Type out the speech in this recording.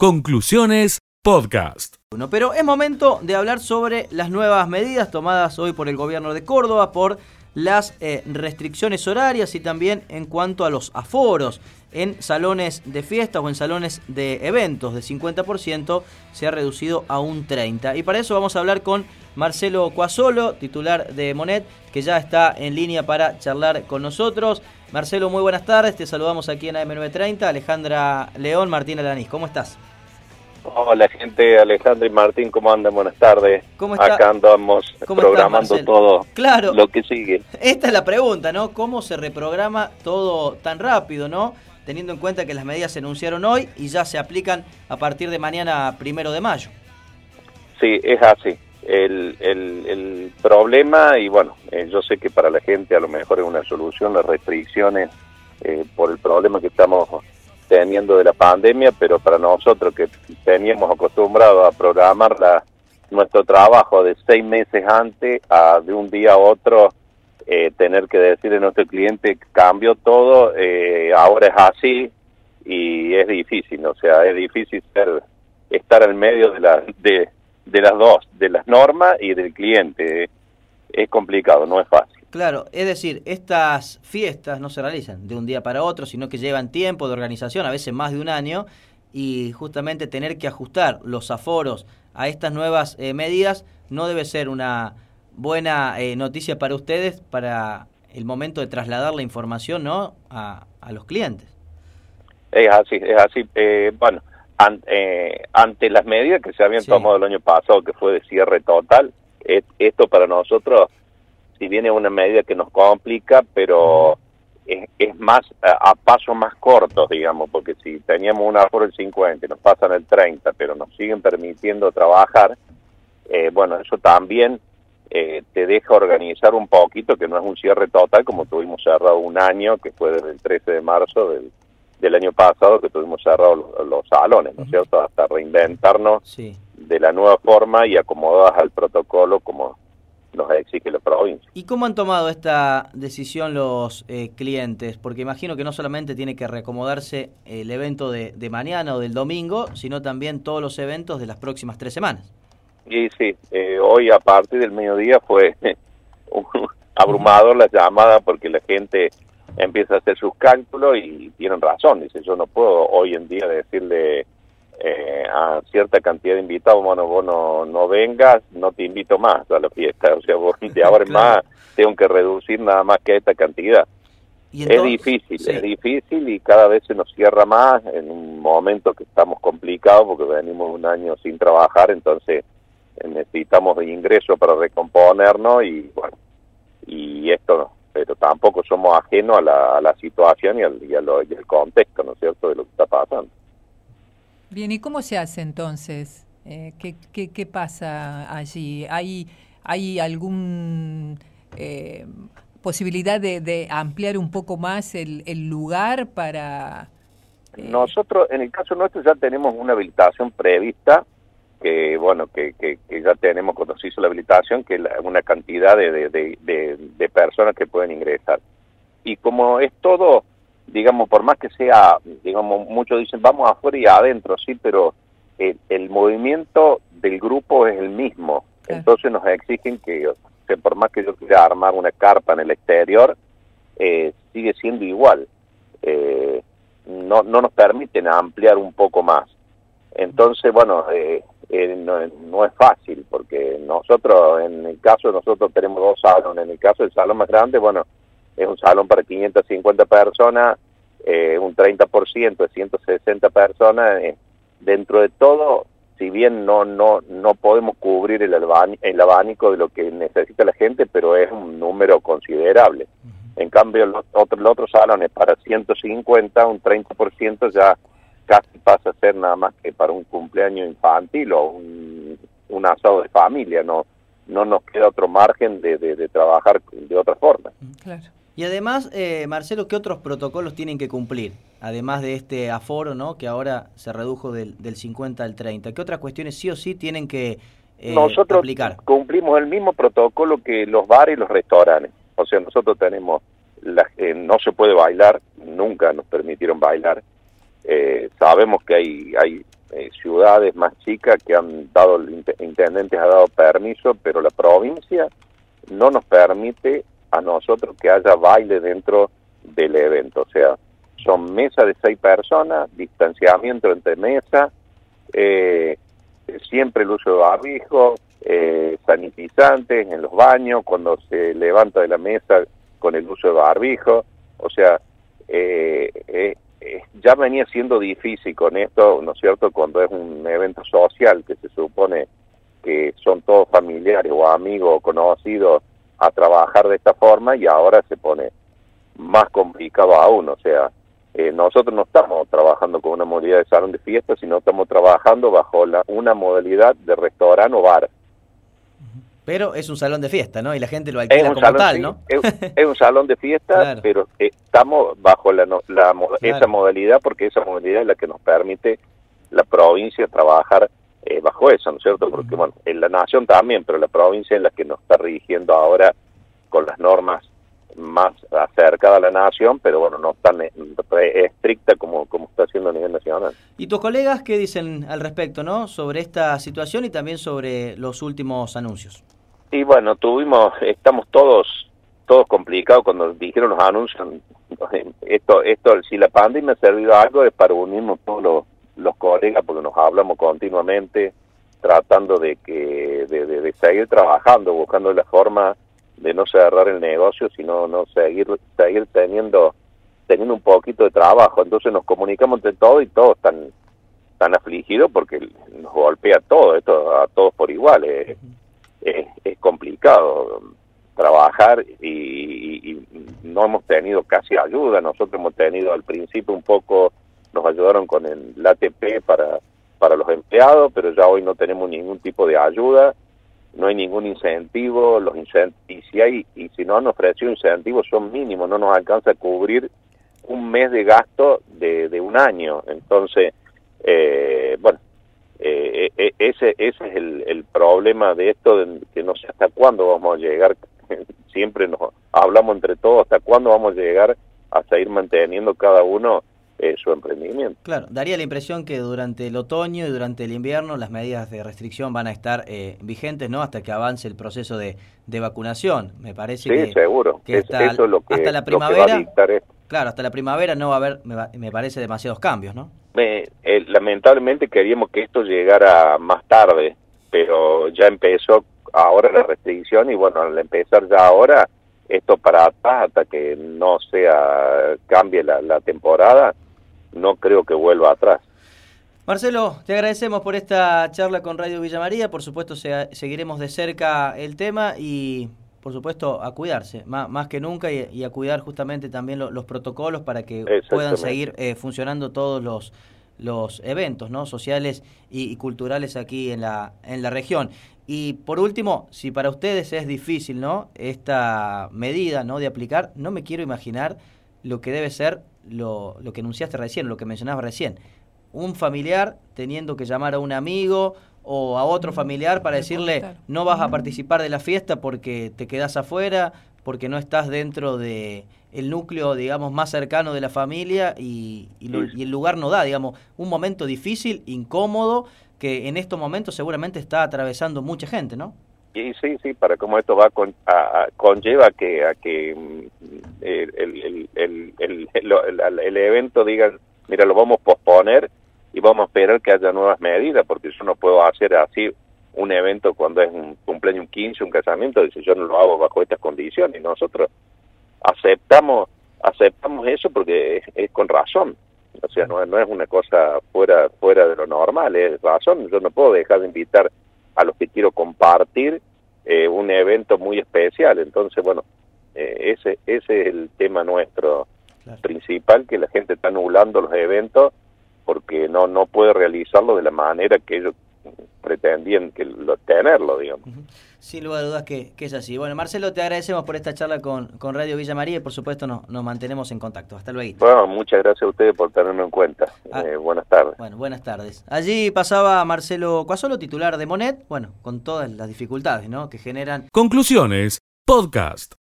Conclusiones Podcast. Pero es momento de hablar sobre las nuevas medidas tomadas hoy por el gobierno de Córdoba, por las eh, restricciones horarias y también en cuanto a los aforos en salones de fiestas o en salones de eventos de 50% se ha reducido a un 30%. Y para eso vamos a hablar con Marcelo Cuasolo, titular de Monet, que ya está en línea para charlar con nosotros. Marcelo, muy buenas tardes, te saludamos aquí en AM930, Alejandra León, Martín Alanís, ¿cómo estás? Hola gente, Alejandro y Martín, ¿cómo andan? Buenas tardes. ¿Cómo está? Acá andamos programando todo claro, lo que sigue. Esta es la pregunta, ¿no? ¿Cómo se reprograma todo tan rápido, ¿no? Teniendo en cuenta que las medidas se anunciaron hoy y ya se aplican a partir de mañana primero de mayo. Sí, es así. El, el, problema, y bueno, eh, yo sé que para la gente a lo mejor es una solución las restricciones eh, por el problema que estamos teniendo de la pandemia, pero para nosotros que teníamos acostumbrado a programar la, nuestro trabajo de seis meses antes a de un día a otro eh, tener que decirle a nuestro cliente cambió todo, eh, ahora es así y es difícil, o sea, es difícil ser, estar al medio de, la, de, de las dos, de las normas y del cliente. Es complicado, no es fácil. Claro, es decir, estas fiestas no se realizan de un día para otro, sino que llevan tiempo de organización, a veces más de un año, y justamente tener que ajustar los aforos a estas nuevas eh, medidas no debe ser una buena eh, noticia para ustedes para el momento de trasladar la información ¿no? a, los clientes. Es así, es así. Eh, bueno, ante las medidas que se habían tomado el año pasado, que fue de cierre total, esto para nosotros si viene una medida que nos complica, pero es, más a, pasos más cortos, digamos, porque si teníamos una por el 50 y nos pasan el 30, pero nos siguen permitiendo trabajar, eh, bueno, eso también eh, te deja organizar un poquito, que no es un cierre total, como tuvimos cerrado un año, que fue desde el 13 de marzo del, del año pasado, que tuvimos cerrados los, salones, ¿no es cierto?, hasta reinventarnos de la nueva forma y acomodadas al protocolo como nos exige la provincia. ¿Y cómo han tomado esta decisión los eh, clientes? Porque imagino que no solamente tiene que reacomodarse el evento de, mañana o del domingo, sino también todos los eventos de las próximas tres semanas. Y sí, eh, hoy a partir del mediodía fue abrumador la llamada porque la gente empieza a hacer sus cálculos y tienen razón. Dice, yo no puedo hoy en día decirle eh, a cierta cantidad de invitados, bueno, vos no, vengas, no te invito más a la fiesta, o sea, vos de ahora en más tengo que reducir nada más que esta cantidad. es difícil, es difícil y cada vez se nos cierra más en un momento que estamos complicados porque venimos un año sin trabajar, entonces eh, necesitamos ingresos para recomponernos y bueno, y esto no, pero tampoco somos ajenos a la, a la situación y al, y, y al contexto, ¿no es cierto?, de lo que está pasando. Bien, ¿y cómo se hace entonces? Eh, ¿qué, qué, qué, pasa allí? ¿Hay, hay algún eh, posibilidad de, de, ampliar un poco más el, lugar para...? Eh? Nosotros, en el caso nuestro, ya tenemos una habilitación prevista, que bueno, que, que, ya tenemos cuando se hizo la habilitación, que es una cantidad de, de personas que pueden ingresar. Y como es todo digamos, por más que sea, digamos, muchos dicen vamos afuera y adentro, sí, pero el, movimiento del grupo es el mismo. Entonces nos exigen que, que, por más que yo quiera armar una carpa en el exterior, eh, sigue siendo igual. Eh, no, no nos permiten ampliar un poco más. Entonces, bueno, eh, no, no, es fácil, porque nosotros, en el caso de nosotros tenemos dos salones, en el caso del salón más grande, bueno, es un salón para 550 personas, eh, un 30% de 160 personas. Eh, dentro de todo, si bien no no no podemos cubrir el, el abanico de lo que necesita la gente, pero es un número considerable. En cambio, los otros, los otros salones para 150, un 30% ya casi pasa a ser nada más que para un cumpleaños infantil o un, un asado de familia, no no nos queda otro margen de, de, de trabajar de otra forma. Claro. Y además, eh, Marcelo, ¿qué otros protocolos tienen que cumplir? Además de este aforo, ¿no? Que ahora se redujo del, del 50 al 30. ¿Qué otras cuestiones sí o sí tienen que eh, nosotros cumplimos el mismo protocolo que los bares y los restaurantes. O sea, nosotros tenemos, la, eh, no se puede bailar, nunca nos permitieron bailar. Eh, sabemos que hay, hay eh, ciudades más chicas que han dado, el intendente ha dado permiso, pero la provincia no nos permite a nosotros que haya baile dentro del evento. O sea, son mesas de seis personas, distanciamiento entre mesas, eh, siempre el uso de barbijo, eh, sanitizantes en los baños, cuando se levanta de la mesa con el uso de barbijo. O sea, eh, eh, eh, ya venía siendo difícil con esto, ¿no es cierto?, cuando es un evento social que se supone que son todos familiares o amigos o conocidos a trabajar de esta forma y ahora se pone más complicado aún, o sea, eh, nosotros no estamos trabajando con una modalidad de salón de fiesta, sino estamos trabajando bajo la, una modalidad de restaurante o bar. Pero es un salón de fiesta, ¿no? Y la gente lo alquila como tal, ¿no? Es, un salón de fiesta, pero estamos bajo la, esa modalidad porque esa modalidad es la que nos permite la provincia trabajar eh, bajo eso, ¿no es cierto? Porque, bueno, en la nación también, pero la provincia es la que nos está rigiendo ahora con las normas más acercada a la nación, pero bueno, no tan eh, estricta como, como está haciendo a nivel nacional. ¿Y tus colegas qué dicen al respecto, no? Sobre esta situación y también sobre los últimos anuncios. Y bueno, tuvimos, estamos todos, todos complicados cuando dijeron los anuncios. Esto, esto, si la pandemia ha servido algo es para unirnos todos los, los colegas porque nos hablamos continuamente, tratando de que, de, seguir trabajando, buscando la forma de no cerrar el negocio, sino no seguir seguir teniendo teniendo un poquito de trabajo. Entonces nos comunicamos entre todos y todos están, están afligidos porque nos golpea todo, esto a todos por igual. Es, es, complicado trabajar y, no hemos tenido casi ayuda. Nosotros hemos tenido al principio un poco, nos ayudaron con el ATP para, para los empleados, pero ya hoy no tenemos ningún tipo de ayuda no hay ningún incentivo, los y si hay y si no han ofrecido incentivos son mínimos, no nos alcanza a cubrir un mes de gasto de, de un año, entonces eh, bueno eh, e, e, ese ese es el, el problema de esto de que no sé hasta cuándo vamos a llegar. Siempre nos hablamos entre todos hasta cuándo vamos a llegar a seguir manteniendo cada uno eh, su emprendimiento. Claro, daría la impresión que durante el otoño y durante el invierno las medidas de restricción van a estar eh, vigentes, ¿no? Hasta que avance el proceso de, de vacunación. Me parece sí, seguro. que, hasta, la primavera. Claro, hasta la primavera no va a haber, me, parece, demasiados cambios, ¿no? Eh, lamentablemente queríamos que esto llegara más tarde, pero ya empezó ahora la restricción y bueno, al empezar ya ahora, esto para atrás hasta que no sea, cambie la, la temporada, no creo que vuelva atrás. Marcelo, te agradecemos por esta charla con Radio Villa María. Por supuesto, seguiremos de cerca el tema y, por supuesto, a cuidarse, más, que nunca, y, a cuidar justamente también los protocolos para que puedan seguir eh, funcionando todos los, los eventos ¿no? sociales y, culturales aquí en la, en la región. Y por último, si para ustedes es difícil ¿no? esta medida ¿no? de aplicar, no me quiero imaginar lo que debe ser lo, lo que enunciaste recién, lo que mencionabas recién. Un familiar teniendo que llamar a un amigo o a otro familiar para decirle no vas a participar de la fiesta porque te quedas afuera, porque no estás dentro de el núcleo, digamos, más cercano de la familia y, y, y, el lugar no da, digamos, un momento difícil, incómodo, que en estos momentos seguramente está atravesando mucha gente, ¿no? Y sí, sí, para cómo esto va con, a, conlleva que a que mm, el, el, el, el, evento diga, mira, lo vamos a posponer y vamos a esperar que haya nuevas medidas, porque yo no puedo hacer así un evento cuando es un cumpleaños, un 15, un casamiento, dice yo no lo hago bajo estas condiciones. Nosotros aceptamos aceptamos eso porque es, con razón. O sea, no, no es una cosa fuera fuera de lo normal, es razón. Yo no puedo dejar de invitar a los que quiero compartir eh, un evento muy especial. Entonces, bueno, eh, ese, ese es el tema nuestro principal, que la gente está anulando los eventos porque no, no puede realizarlo de la manera que ellos pretendían que lo, tenerlo, digamos. Sin lugar a dudas que, es así. Bueno, Marcelo, te agradecemos por esta charla con, con Radio Villa María y por supuesto nos, nos mantenemos en contacto. Hasta luego. Bueno, muchas gracias a ustedes por tenerme en cuenta. Ah. Eh, buenas tardes. Bueno, buenas tardes. Allí pasaba Marcelo Cuasolo, titular de Monet, bueno, con todas las dificultades ¿no? que generan. Conclusiones, podcast.